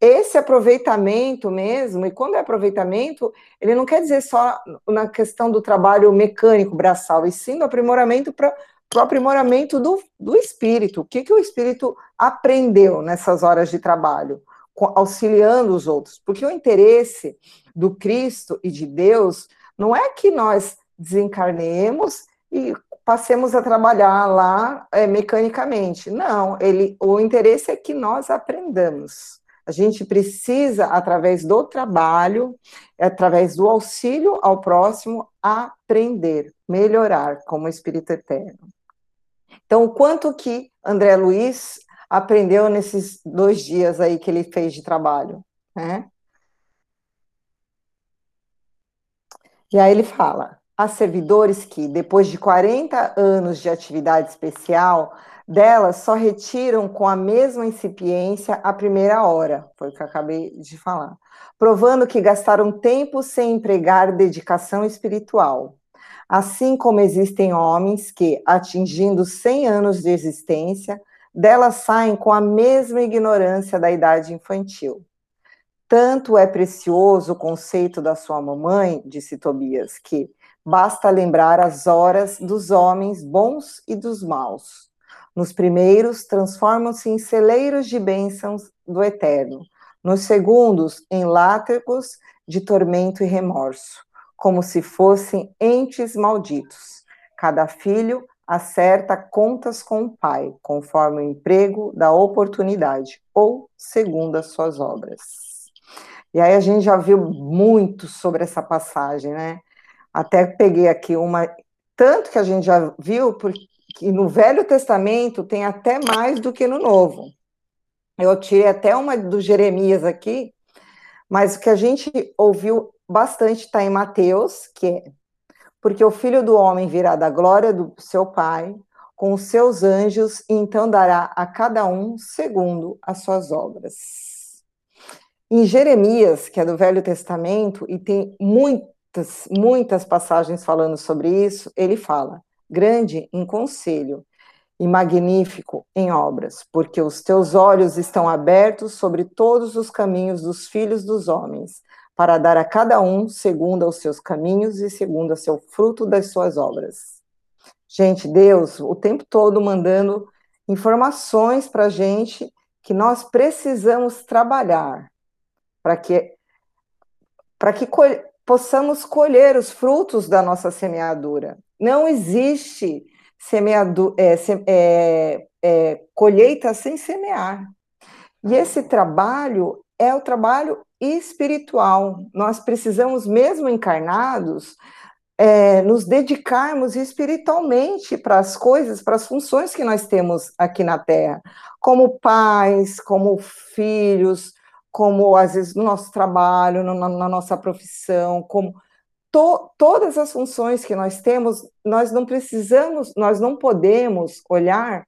Esse aproveitamento mesmo, e quando é aproveitamento, ele não quer dizer só na questão do trabalho mecânico, braçal, e sim do aprimoramento para o aprimoramento do, do espírito. O que, que o espírito aprendeu nessas horas de trabalho, auxiliando os outros? Porque o interesse do Cristo e de Deus não é que nós desencarnemos e passemos a trabalhar lá é, mecanicamente. Não, ele, o interesse é que nós aprendamos. A gente precisa, através do trabalho, através do auxílio ao próximo, aprender, melhorar como espírito eterno. Então, o quanto que André Luiz aprendeu nesses dois dias aí que ele fez de trabalho, né? E aí ele fala: há servidores que, depois de 40 anos de atividade especial, delas só retiram com a mesma incipiência a primeira hora, foi o que eu acabei de falar, provando que gastaram tempo sem empregar dedicação espiritual. Assim como existem homens que, atingindo 100 anos de existência, delas saem com a mesma ignorância da idade infantil. Tanto é precioso o conceito da sua mamãe, disse Tobias, que basta lembrar as horas dos homens bons e dos maus nos primeiros, transformam-se em celeiros de bênçãos do eterno. Nos segundos, em látegos de tormento e remorso, como se fossem entes malditos. Cada filho acerta contas com o Pai, conforme o emprego da oportunidade, ou segundo as suas obras. E aí a gente já viu muito sobre essa passagem, né? Até peguei aqui uma. Tanto que a gente já viu, porque no Velho Testamento tem até mais do que no Novo. Eu tirei até uma do Jeremias aqui, mas o que a gente ouviu bastante está em Mateus, que é porque o filho do homem virá da glória do seu Pai com os seus anjos e então dará a cada um segundo as suas obras. Em Jeremias, que é do Velho Testamento, e tem muitas, muitas passagens falando sobre isso, ele fala: grande em conselho e magnífico em obras, porque os teus olhos estão abertos sobre todos os caminhos dos filhos dos homens, para dar a cada um segundo aos seus caminhos e segundo a seu fruto das suas obras. Gente, Deus, o tempo todo mandando informações para a gente que nós precisamos trabalhar para que para que possamos colher os frutos da nossa semeadura. Não existe semeadu é, se é, é, colheita sem semear. E esse trabalho é o trabalho espiritual. Nós precisamos, mesmo encarnados, é, nos dedicarmos espiritualmente para as coisas, para as funções que nós temos aqui na Terra, como pais, como filhos, como às vezes no nosso trabalho, no, na, na, nossa profissão, como to, todas as funções que nós temos, nós não precisamos, nós não podemos olhar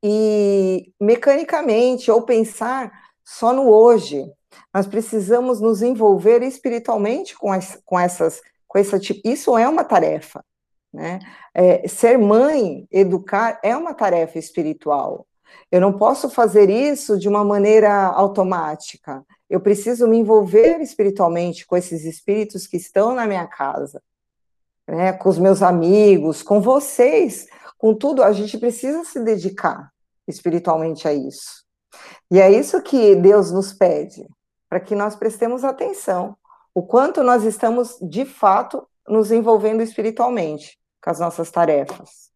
e mecanicamente ou pensar só no hoje. Nós precisamos nos envolver espiritualmente com, as, com essas, com essa tipo. Isso é uma tarefa, né? É, ser mãe, educar é uma tarefa espiritual. Eu não posso fazer isso de uma maneira automática. Eu preciso me envolver espiritualmente com esses espíritos que estão na minha casa, né? Com os meus amigos, com vocês, com tudo. A gente precisa se dedicar espiritualmente a isso. E é isso que Deus nos pede, para que nós prestemos atenção, o quanto nós estamos, de fato, nos envolvendo espiritualmente com as nossas tarefas.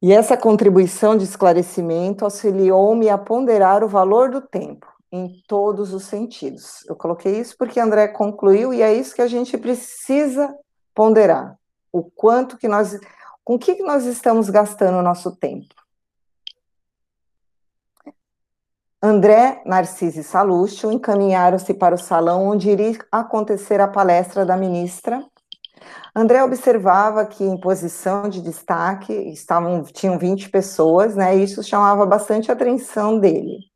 E essa contribuição de esclarecimento auxiliou-me a ponderar o valor do tempo em todos os sentidos. Eu coloquei isso porque André concluiu e é isso que a gente precisa ponderar. O quanto que nós, com que, que nós estamos gastando o nosso tempo. André, Narciso e Salúcio encaminharam-se para o salão onde iria acontecer a palestra da ministra. André observava que em posição de destaque estavam tinham 20 pessoas, né? E isso chamava bastante a atenção dele.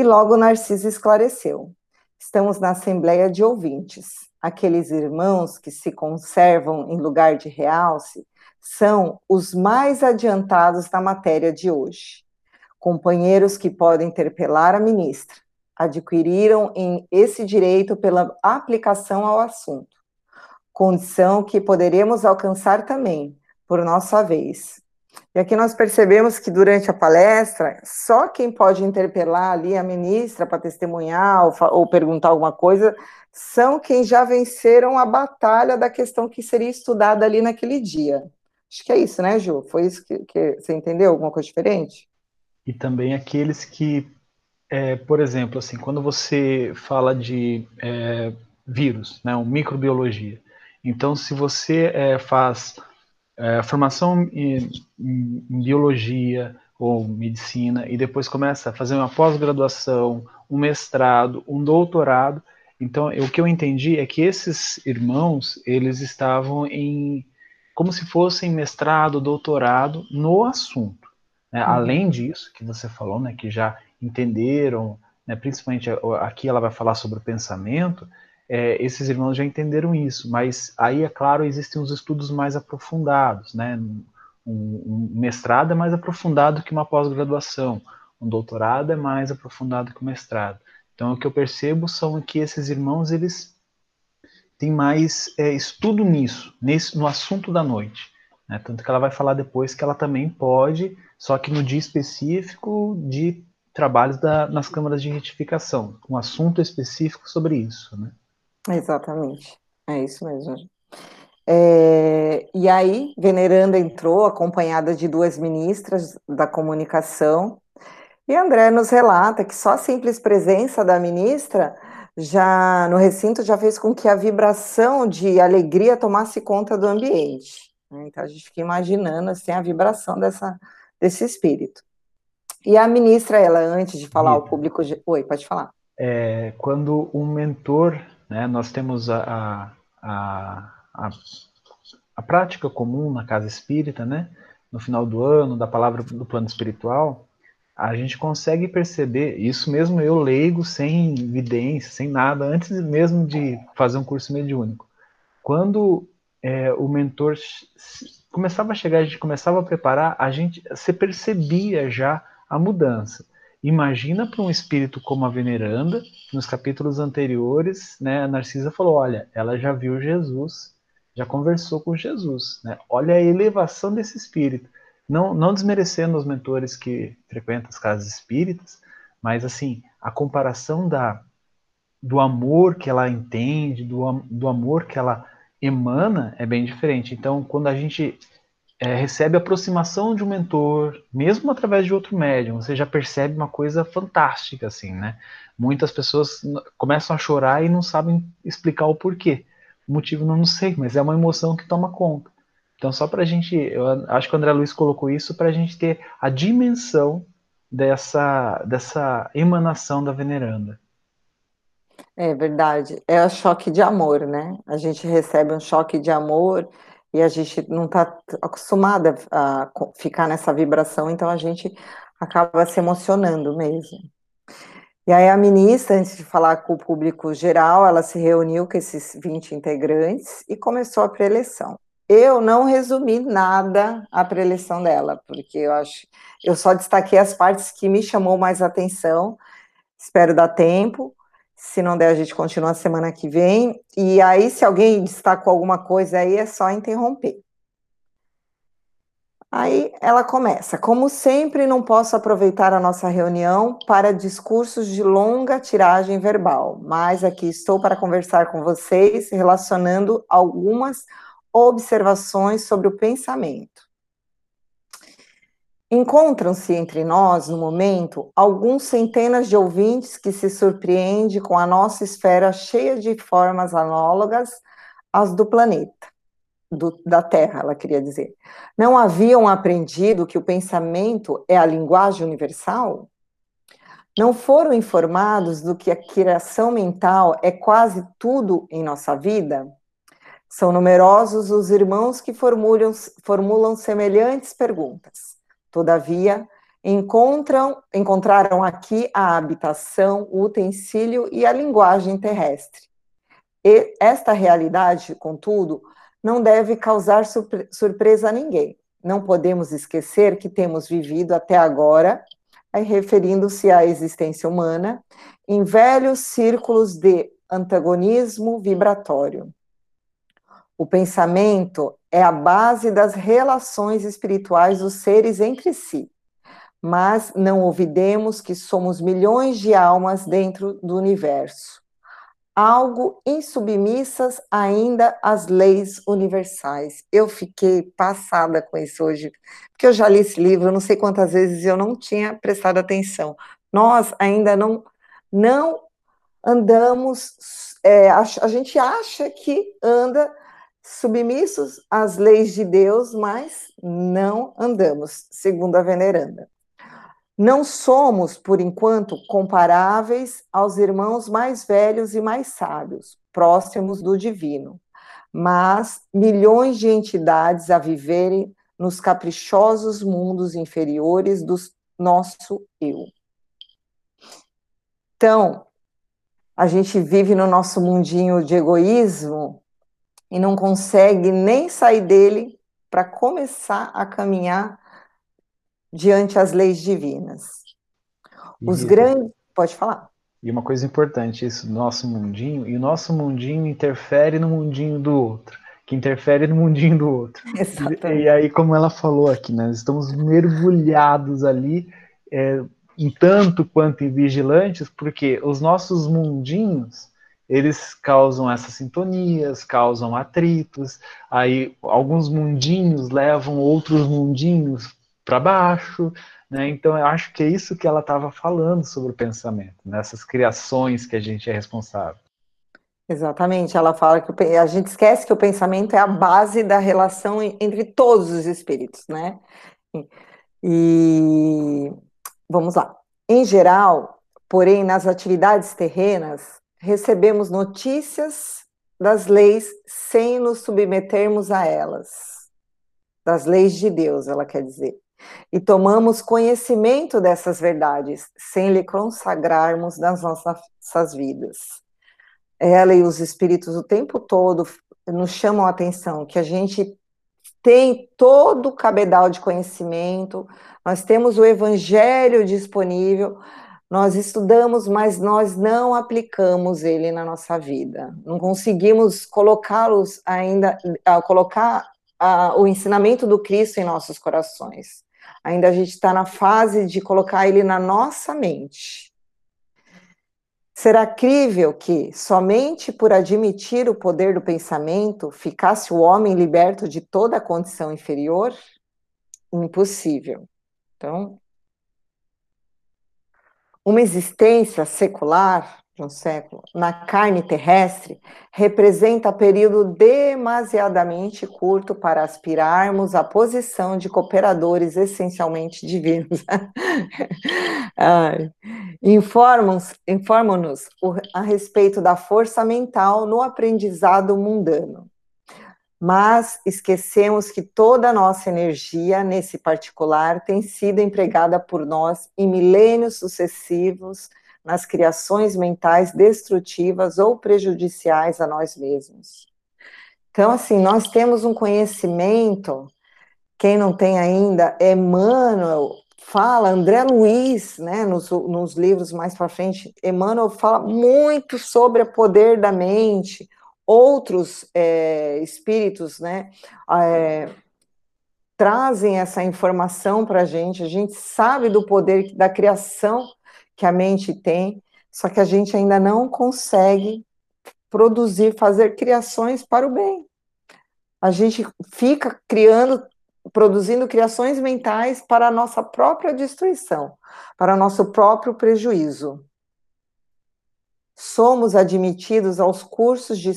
E logo Narciso esclareceu: Estamos na assembleia de ouvintes. Aqueles irmãos que se conservam em lugar de realce são os mais adiantados na matéria de hoje companheiros que podem interpelar a ministra, adquiriram em esse direito pela aplicação ao assunto, condição que poderemos alcançar também, por nossa vez. E aqui nós percebemos que durante a palestra, só quem pode interpelar ali a ministra para testemunhar ou, ou perguntar alguma coisa são quem já venceram a batalha da questão que seria estudada ali naquele dia. Acho que é isso, né, Ju? Foi isso que, que você entendeu? Alguma coisa diferente? e também aqueles que, é, por exemplo, assim, quando você fala de é, vírus, né, microbiologia, então se você é, faz é, formação em, em, biologia ou medicina e depois começa a fazer uma pós-graduação, um mestrado, um doutorado, então o que eu entendi é que esses irmãos eles estavam em como se fossem mestrado, doutorado no assunto. Né? Uhum. Além disso, que você falou, né, que já entenderam, né, principalmente aqui ela vai falar sobre o pensamento, é, esses irmãos já entenderam isso, mas aí, é claro, existem os estudos mais aprofundados, né? Um, um mestrado é mais aprofundado que uma pós-graduação, um doutorado é mais aprofundado que o um mestrado. Então, o que eu percebo são que esses irmãos, eles têm mais é, estudo nisso, nesse, no assunto da noite. Né? Tanto que ela vai falar depois que ela também pode só que no dia específico de trabalhos da, nas câmaras de retificação, um assunto específico sobre isso, né? Exatamente, é isso mesmo. É, e aí, Veneranda entrou acompanhada de duas ministras da comunicação, e André nos relata que só a simples presença da ministra já no recinto já fez com que a vibração de alegria tomasse conta do ambiente. Né? Então a gente fica imaginando assim a vibração dessa, desse espírito. E a ministra, ela antes de falar ao público, oi, pode falar. É, quando um mentor, né, nós temos a, a, a, a prática comum na casa espírita, né, no final do ano, da palavra do plano espiritual, a gente consegue perceber, isso mesmo eu leigo, sem evidência, sem nada, antes mesmo de fazer um curso mediúnico. Quando é, o mentor começava a chegar, a gente começava a preparar, a gente se percebia já a mudança. Imagina para um espírito como a veneranda, nos capítulos anteriores, né, a Narcisa falou, olha, ela já viu Jesus, já conversou com Jesus, né? Olha a elevação desse espírito não, não desmerecendo os mentores que frequentam as casas espíritas, mas assim, a comparação da, do amor que ela entende, do, do amor que ela emana é bem diferente. Então, quando a gente é, recebe aproximação de um mentor, mesmo através de outro médium, você já percebe uma coisa fantástica, assim, né? Muitas pessoas começam a chorar e não sabem explicar o porquê. O motivo não sei, mas é uma emoção que toma conta. Então, só para a gente, eu acho que o André Luiz colocou isso para a gente ter a dimensão dessa, dessa emanação da veneranda. É verdade, é o choque de amor, né? A gente recebe um choque de amor e a gente não está acostumada a ficar nessa vibração, então a gente acaba se emocionando mesmo. E aí a ministra, antes de falar com o público geral, ela se reuniu com esses 20 integrantes e começou a preleção. Eu não resumi nada a preleção dela, porque eu acho, eu só destaquei as partes que me chamou mais atenção. Espero dar tempo. Se não der, a gente continua semana que vem. E aí, se alguém destacou alguma coisa aí, é só interromper. Aí ela começa. Como sempre, não posso aproveitar a nossa reunião para discursos de longa tiragem verbal, mas aqui estou para conversar com vocês, relacionando algumas observações sobre o pensamento. Encontram-se entre nós, no momento, alguns centenas de ouvintes que se surpreendem com a nossa esfera cheia de formas análogas às do planeta, do, da Terra, ela queria dizer. Não haviam aprendido que o pensamento é a linguagem universal? Não foram informados do que a criação mental é quase tudo em nossa vida? São numerosos os irmãos que formulam, formulam semelhantes perguntas. Todavia, encontram, encontraram aqui a habitação, o utensílio e a linguagem terrestre. E esta realidade, contudo, não deve causar surpresa a ninguém. Não podemos esquecer que temos vivido até agora, referindo-se à existência humana, em velhos círculos de antagonismo vibratório. O pensamento é a base das relações espirituais dos seres entre si. Mas não ouvidemos que somos milhões de almas dentro do universo, algo insubmissas ainda às leis universais. Eu fiquei passada com isso hoje, porque eu já li esse livro, não sei quantas vezes eu não tinha prestado atenção. Nós ainda não não andamos, é, a, a gente acha que anda submissos às leis de Deus, mas não andamos, segundo a veneranda. Não somos, por enquanto, comparáveis aos irmãos mais velhos e mais sábios, próximos do divino, mas milhões de entidades a viverem nos caprichosos mundos inferiores do nosso eu. Então, a gente vive no nosso mundinho de egoísmo, e não consegue nem sair dele para começar a caminhar diante as leis divinas. Os grandes. Pode falar. E uma coisa importante, isso, nosso mundinho, e o nosso mundinho interfere no mundinho do outro, que interfere no mundinho do outro. Exatamente. E, e aí, como ela falou aqui, nós estamos mergulhados ali, é, em tanto quanto em vigilantes, porque os nossos mundinhos, eles causam essas sintonias, causam atritos, aí alguns mundinhos levam outros mundinhos para baixo, né? Então eu acho que é isso que ela estava falando sobre o pensamento, nessas criações que a gente é responsável. Exatamente, ela fala que a gente esquece que o pensamento é a base da relação entre todos os espíritos, né? E vamos lá. Em geral, porém, nas atividades terrenas, recebemos notícias das leis sem nos submetermos a elas. Das leis de Deus, ela quer dizer. E tomamos conhecimento dessas verdades sem lhe consagrarmos nas nossas vidas ela e os espíritos o tempo todo nos chamam a atenção que a gente tem todo o cabedal de conhecimento, nós temos o evangelho disponível, nós estudamos, mas nós não aplicamos ele na nossa vida. Não conseguimos colocá-los ainda, colocar o ensinamento do Cristo em nossos corações. Ainda a gente está na fase de colocar ele na nossa mente. Será crível que, somente por admitir o poder do pensamento, ficasse o homem liberto de toda a condição inferior? Impossível. Então, uma existência secular de um século, na carne terrestre, representa período demasiadamente curto para aspirarmos à posição de cooperadores essencialmente divinos. Informam-nos informam a respeito da força mental no aprendizado mundano. Mas esquecemos que toda a nossa energia, nesse particular, tem sido empregada por nós em milênios sucessivos nas criações mentais destrutivas ou prejudiciais a nós mesmos. Então, assim, nós temos um conhecimento, quem não tem ainda, Emmanuel fala, André Luiz, né, nos, nos livros mais para frente, Emmanuel fala muito sobre o poder da mente, outros é, espíritos, né, é, trazem essa informação para a gente, a gente sabe do poder da criação que a mente tem, só que a gente ainda não consegue produzir, fazer criações para o bem. A gente fica criando, produzindo criações mentais para a nossa própria destruição, para o nosso próprio prejuízo. Somos admitidos aos cursos de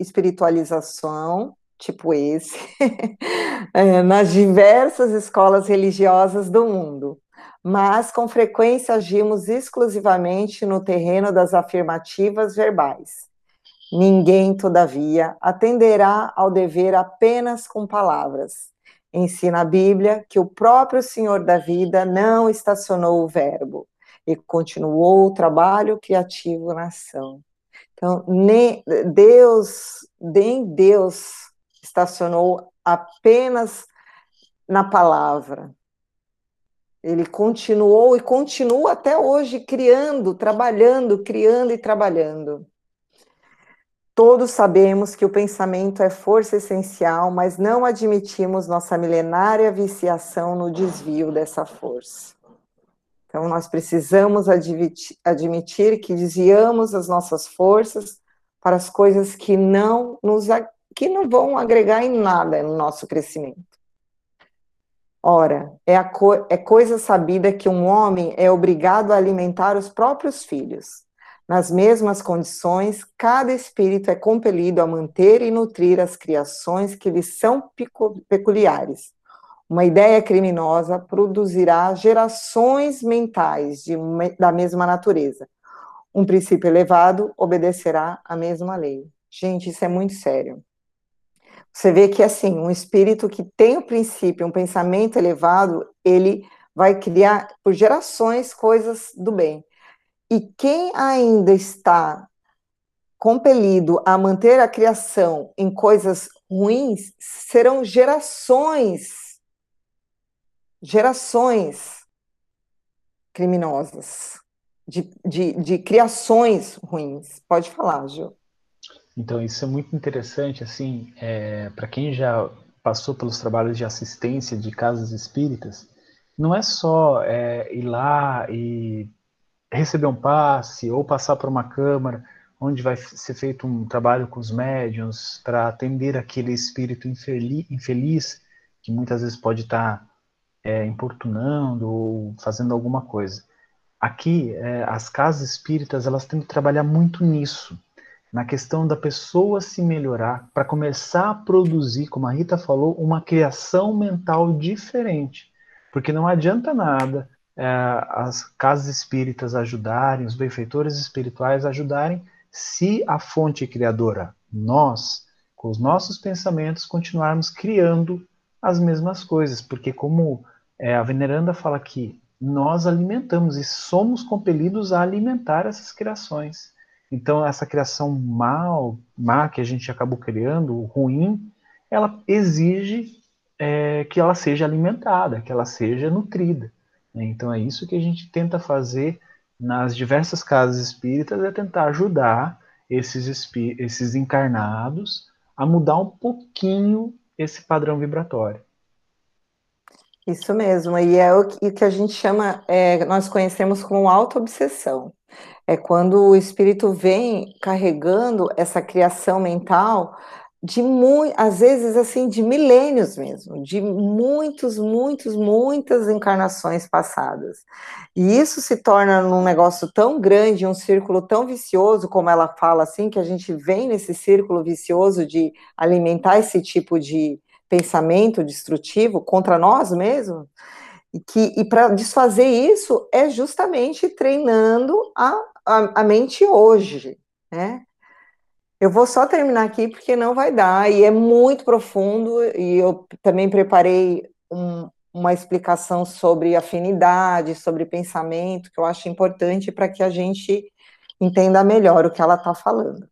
espiritualização, tipo esse, é, nas diversas escolas religiosas do mundo mas com frequência agimos exclusivamente no terreno das afirmativas verbais. Ninguém, todavia, atenderá ao dever apenas com palavras. Ensina a Bíblia que o próprio Senhor da vida não estacionou o verbo e continuou o trabalho criativo na ação. Então, nem Deus, nem Deus estacionou apenas na palavra, ele continuou e continua até hoje criando, trabalhando, criando e trabalhando. Todos sabemos que o pensamento é força essencial, mas não admitimos nossa milenária viciação no desvio dessa força. Então, nós precisamos admitir, admitir que desviamos as nossas forças para as coisas que não nos que não vão agregar em nada no nosso crescimento. Ora, é, co é coisa sabida que um homem é obrigado a alimentar os próprios filhos. Nas mesmas condições, cada espírito é compelido a manter e nutrir as criações que lhe são peculiares. Uma ideia criminosa produzirá gerações mentais de, da mesma natureza. Um princípio elevado obedecerá à mesma lei. Gente, isso é muito sério. Você vê que, assim, um espírito que tem o princípio, um pensamento elevado, ele vai criar por gerações coisas do bem. E quem ainda está compelido a manter a criação em coisas ruins, serão gerações, gerações criminosas, de, de, de criações ruins. Pode falar, Gil. Então, isso é muito interessante, assim, é, para quem já passou pelos trabalhos de assistência de casas espíritas, não é só é, ir lá e receber um passe ou passar por uma câmara onde vai ser feito um trabalho com os médiums para atender aquele espírito infeliz, que muitas vezes pode estar tá, é, importunando ou fazendo alguma coisa. Aqui, é, as casas espíritas, elas têm que trabalhar muito nisso, na questão da pessoa se melhorar, para começar a produzir, como a Rita falou, uma criação mental diferente. Porque não adianta nada é, as casas espíritas ajudarem, os benfeitores espirituais ajudarem, se a fonte criadora, nós, com os nossos pensamentos, continuarmos criando as mesmas coisas, porque como é, a veneranda fala aqui, nós alimentamos e somos compelidos a alimentar essas criações. Então essa criação mal, má que a gente acabou criando, ruim, ela exige é, que ela seja alimentada, que ela seja nutrida. Né? Então é isso que a gente tenta fazer nas diversas casas espíritas é tentar ajudar esses, esses encarnados a mudar um pouquinho esse padrão vibratório. Isso mesmo, e é o que a gente chama, é, nós conhecemos como auto-obsessão. É quando o espírito vem carregando essa criação mental de muito, às vezes assim, de milênios mesmo, de muitos, muitos, muitas encarnações passadas. E isso se torna num negócio tão grande, um círculo tão vicioso, como ela fala assim, que a gente vem nesse círculo vicioso de alimentar esse tipo de pensamento destrutivo contra nós mesmos. E, que, e para desfazer isso é justamente treinando a, a, a mente hoje, né? Eu vou só terminar aqui porque não vai dar, e é muito profundo, e eu também preparei um, uma explicação sobre afinidade, sobre pensamento, que eu acho importante para que a gente entenda melhor o que ela está falando.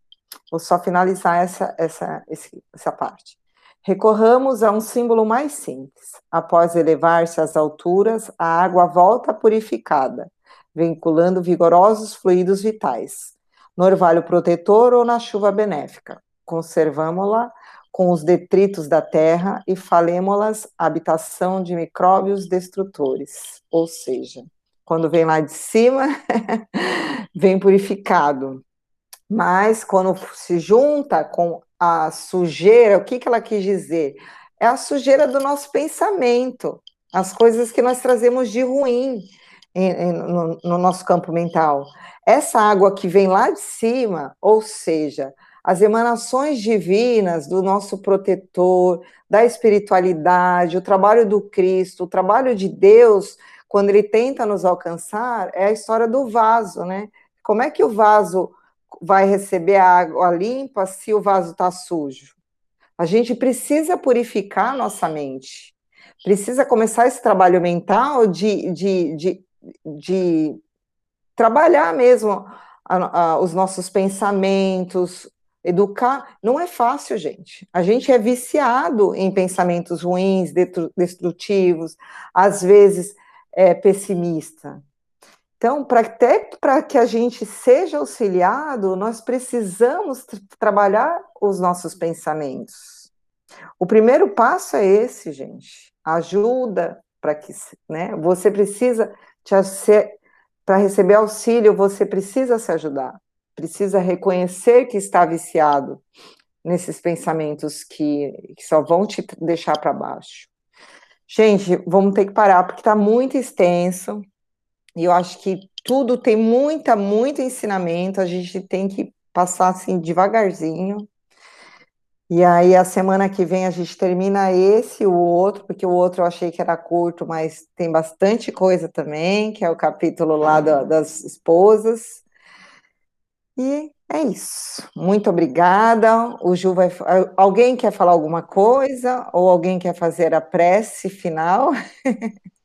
Vou só finalizar essa, essa, essa parte. Recorramos a um símbolo mais simples. Após elevar-se às alturas, a água volta purificada, vinculando vigorosos fluidos vitais no orvalho protetor ou na chuva benéfica. Conservamo-la com os detritos da terra e falemos-las habitação de micróbios destrutores. Ou seja, quando vem lá de cima, vem purificado. Mas quando se junta com a sujeira, o que, que ela quis dizer? É a sujeira do nosso pensamento, as coisas que nós trazemos de ruim no, no nosso campo mental. Essa água que vem lá de cima, ou seja, as emanações divinas do nosso protetor, da espiritualidade, o trabalho do Cristo, o trabalho de Deus, quando ele tenta nos alcançar, é a história do vaso, né? Como é que o vaso vai receber a água limpa se o vaso está sujo? A gente precisa purificar nossa mente, precisa começar esse trabalho mental de, de, de, de trabalhar mesmo a, a, os nossos pensamentos, educar. Não é fácil, gente. A gente é viciado em pensamentos ruins, destrutivos, às vezes é, pessimista. Então, pra, até para que a gente seja auxiliado, nós precisamos trabalhar os nossos pensamentos. O primeiro passo é esse, gente. Ajuda para que, né? Você precisa para receber auxílio, você precisa se ajudar, precisa reconhecer que está viciado nesses pensamentos que, que só vão te deixar para baixo. Gente, vamos ter que parar, porque está muito extenso, e eu acho que tudo tem muita, muito ensinamento, a gente tem que passar assim devagarzinho, e aí, a semana que vem, a gente termina esse e o outro, porque o outro eu achei que era curto, mas tem bastante coisa também, que é o capítulo lá da, das esposas. E é isso. Muito obrigada. O Ju vai. Alguém quer falar alguma coisa? Ou alguém quer fazer a prece final?